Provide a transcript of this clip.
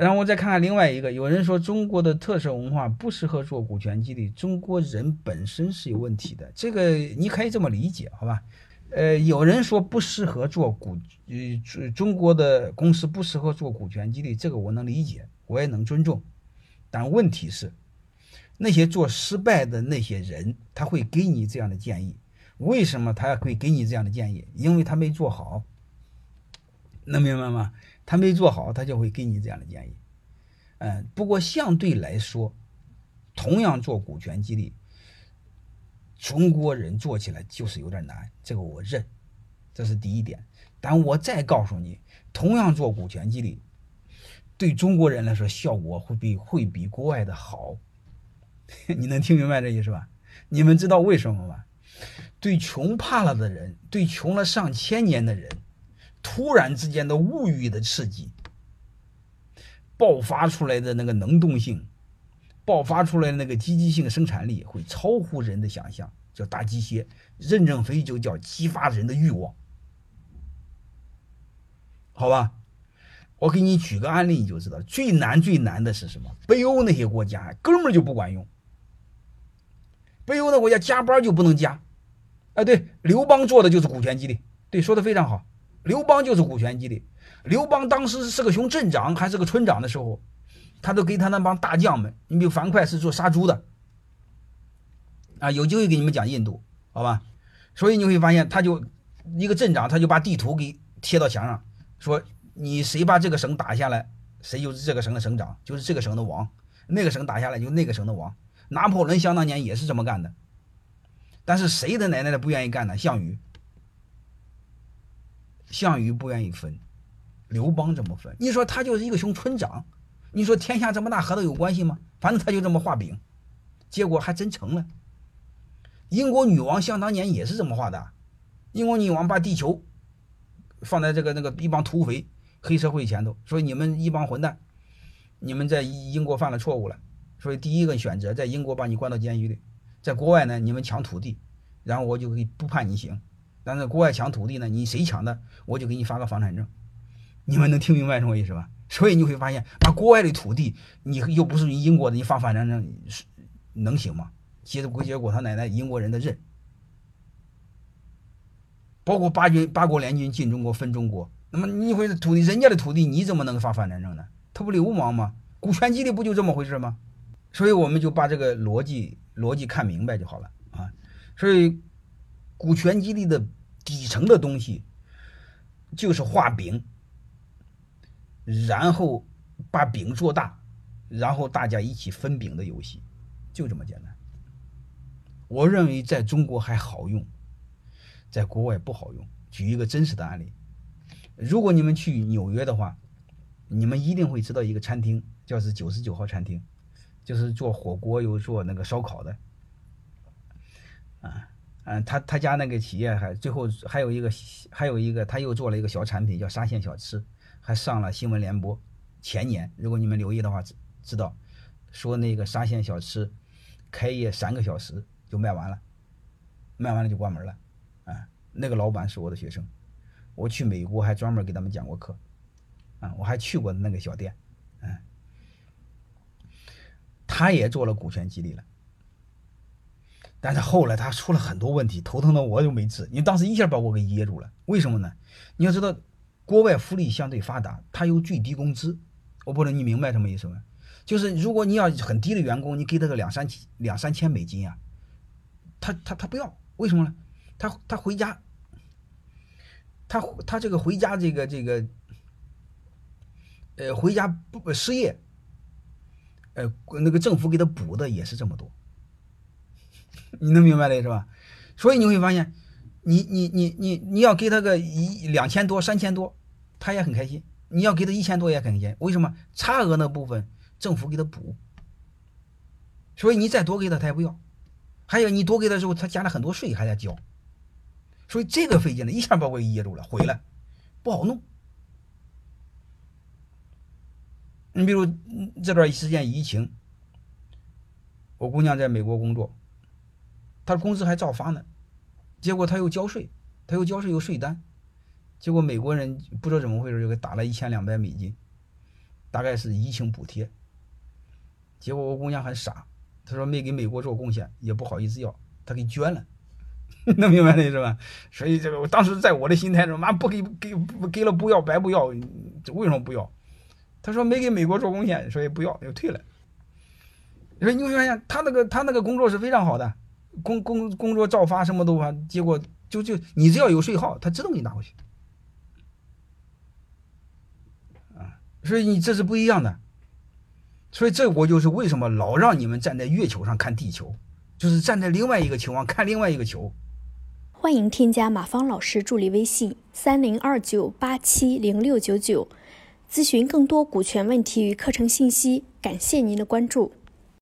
然后我再看看另外一个，有人说中国的特色文化不适合做股权激励，中国人本身是有问题的，这个你可以这么理解，好吧？呃，有人说不适合做股，呃，中国的公司不适合做股权激励，这个我能理解，我也能尊重，但问题是，那些做失败的那些人，他会给你这样的建议，为什么他会给你这样的建议？因为他没做好，能明白吗？他没做好，他就会给你这样的建议。嗯，不过相对来说，同样做股权激励，中国人做起来就是有点难，这个我认，这是第一点。但我再告诉你，同样做股权激励，对中国人来说效果会比会比国外的好。你能听明白这意思吧？你们知道为什么吗？对穷怕了的人，对穷了上千年的人。突然之间的物欲的刺激，爆发出来的那个能动性，爆发出来的那个积极性生产力会超乎人的想象，叫大机械。任正非就叫激发人的欲望，好吧？我给你举个案例，你就知道最难最难的是什么？北欧那些国家根本就不管用，北欧那国家加班就不能加。哎，对，刘邦做的就是股权激励，对，说的非常好。刘邦就是股权激励。刘邦当时是个熊镇长还是个村长的时候，他都给他那帮大将们，你比如樊哙是做杀猪的，啊，有机会给你们讲印度，好吧？所以你会发现，他就一个镇长，他就把地图给贴到墙上，说你谁把这个省打下来，谁就是这个省的省长，就是这个省的王；那个省打下来，就那个省的王。拿破仑想当年也是这么干的，但是谁的奶奶的不愿意干呢？项羽。项羽不愿意分，刘邦这么分。你说他就是一个熊村长，你说天下这么大和他有关系吗？反正他就这么画饼，结果还真成了。英国女王想当年也是这么画的，英国女王把地球放在这个那个一帮土匪黑社会前头，说你们一帮混蛋，你们在英国犯了错误了，所以第一个选择在英国把你关到监狱里，在国外呢你们抢土地，然后我就可以不判你刑。但是国外抢土地呢？你谁抢的，我就给你发个房产证。你们能听明白什么意思吧？所以你会发现，把国外的土地，你又不是你英国的，你发房产证是能行吗？结果结果他奶奶英国人的认，包括八军八国联军进中国分中国，那么你会土地人家的土地，你怎么能发房产证呢？他不流氓吗？股权激励不就这么回事吗？所以我们就把这个逻辑逻辑看明白就好了啊。所以股权激励的。底层的东西就是画饼，然后把饼做大，然后大家一起分饼的游戏，就这么简单。我认为在中国还好用，在国外不好用。举一个真实的案例，如果你们去纽约的话，你们一定会知道一个餐厅，叫是九十九号餐厅，就是做火锅又做那个烧烤的，啊。嗯，他他家那个企业还最后还有一个还有一个他又做了一个小产品叫沙县小吃，还上了新闻联播。前年如果你们留意的话，知知道说那个沙县小吃开业三个小时就卖完了，卖完了就关门了。啊，那个老板是我的学生，我去美国还专门给他们讲过课。啊，我还去过那个小店。嗯，他也做了股权激励了。但是后来他出了很多问题，头疼的我就没治。你当时一下把我给噎住了，为什么呢？你要知道，国外福利相对发达，他有最低工资。我不知道你明白什么意思吗？就是如果你要很低的员工，你给他个两三两三千美金啊，他他他不要，为什么呢？他他回家，他他这个回家这个这个，呃，回家不失业，呃，那个政府给他补的也是这么多。你能明白的是吧？所以你会发现，你你你你你要给他个一两千多、三千多，他也很开心；你要给他一千多也很开心。为什么？差额那部分政府给他补，所以你再多给他他也不要。还有你多给他之后，他加了很多税还得交，所以这个费劲了，一下把我给噎住了，毁了，不好弄。你比如这段时间疫情，我姑娘在美国工作。他工资还照发呢，结果他又交税，他又交税有税单，结果美国人不知道怎么回事就给打了一千两百美金，大概是疫情补贴。结果我姑娘很傻，她说没给美国做贡献，也不好意思要，她给捐了。能明白那意思吧？所以这个我当时在我的心态中，妈不给给给了不要白不要，为什么不要？他说没给美国做贡献，所以不要又退了。所以你会发现他那个他那个工作是非常好的，工工工作照发什么都发，结果就就你只要有税号，他自动给你拿回去。啊，所以你这是不一样的。所以这我就是为什么老让你们站在月球上看地球，就是站在另外一个球上看另外一个球。欢迎添加马芳老师助理微信三零二九八七零六九九，咨询更多股权问题与课程信息。感谢您的关注。